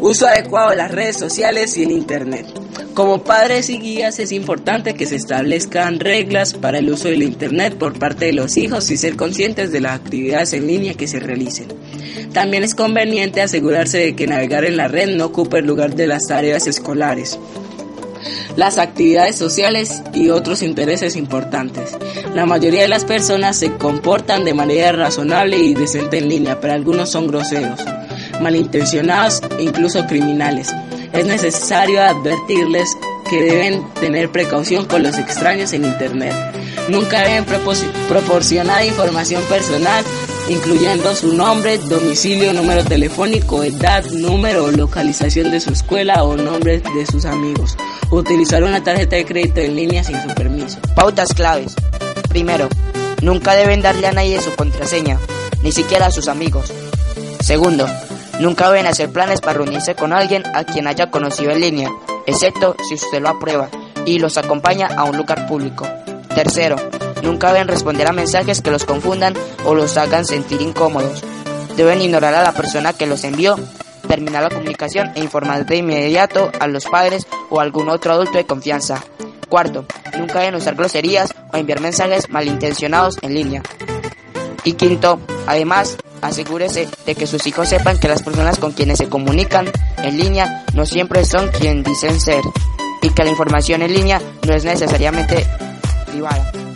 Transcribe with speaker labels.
Speaker 1: Uso adecuado de las redes sociales y el Internet. Como padres y guías es importante que se establezcan reglas para el uso del Internet por parte de los hijos y ser conscientes de las actividades en línea que se realicen. También es conveniente asegurarse de que navegar en la red no ocupe el lugar de las tareas escolares las actividades sociales y otros intereses importantes. La mayoría de las personas se comportan de manera razonable y decente en línea, pero algunos son groseros, malintencionados e incluso criminales. Es necesario advertirles que deben tener precaución con los extraños en Internet. Nunca deben proporcionar información personal, incluyendo su nombre, domicilio, número telefónico, edad, número localización de su escuela o nombre de sus amigos. Utilizar una tarjeta de crédito en línea sin su permiso.
Speaker 2: Pautas claves. Primero, nunca deben darle a nadie su contraseña, ni siquiera a sus amigos. Segundo, nunca deben hacer planes para reunirse con alguien a quien haya conocido en línea, excepto si usted lo aprueba y los acompaña a un lugar público. Tercero, nunca deben responder a mensajes que los confundan o los hagan sentir incómodos. Deben ignorar a la persona que los envió terminar la comunicación e informar de inmediato a los padres o a algún otro adulto de confianza. Cuarto, nunca deben usar groserías o enviar mensajes malintencionados en línea. Y quinto, además, asegúrese de que sus hijos sepan que las personas con quienes se comunican en línea no siempre son quien dicen ser y que la información en línea no es necesariamente privada.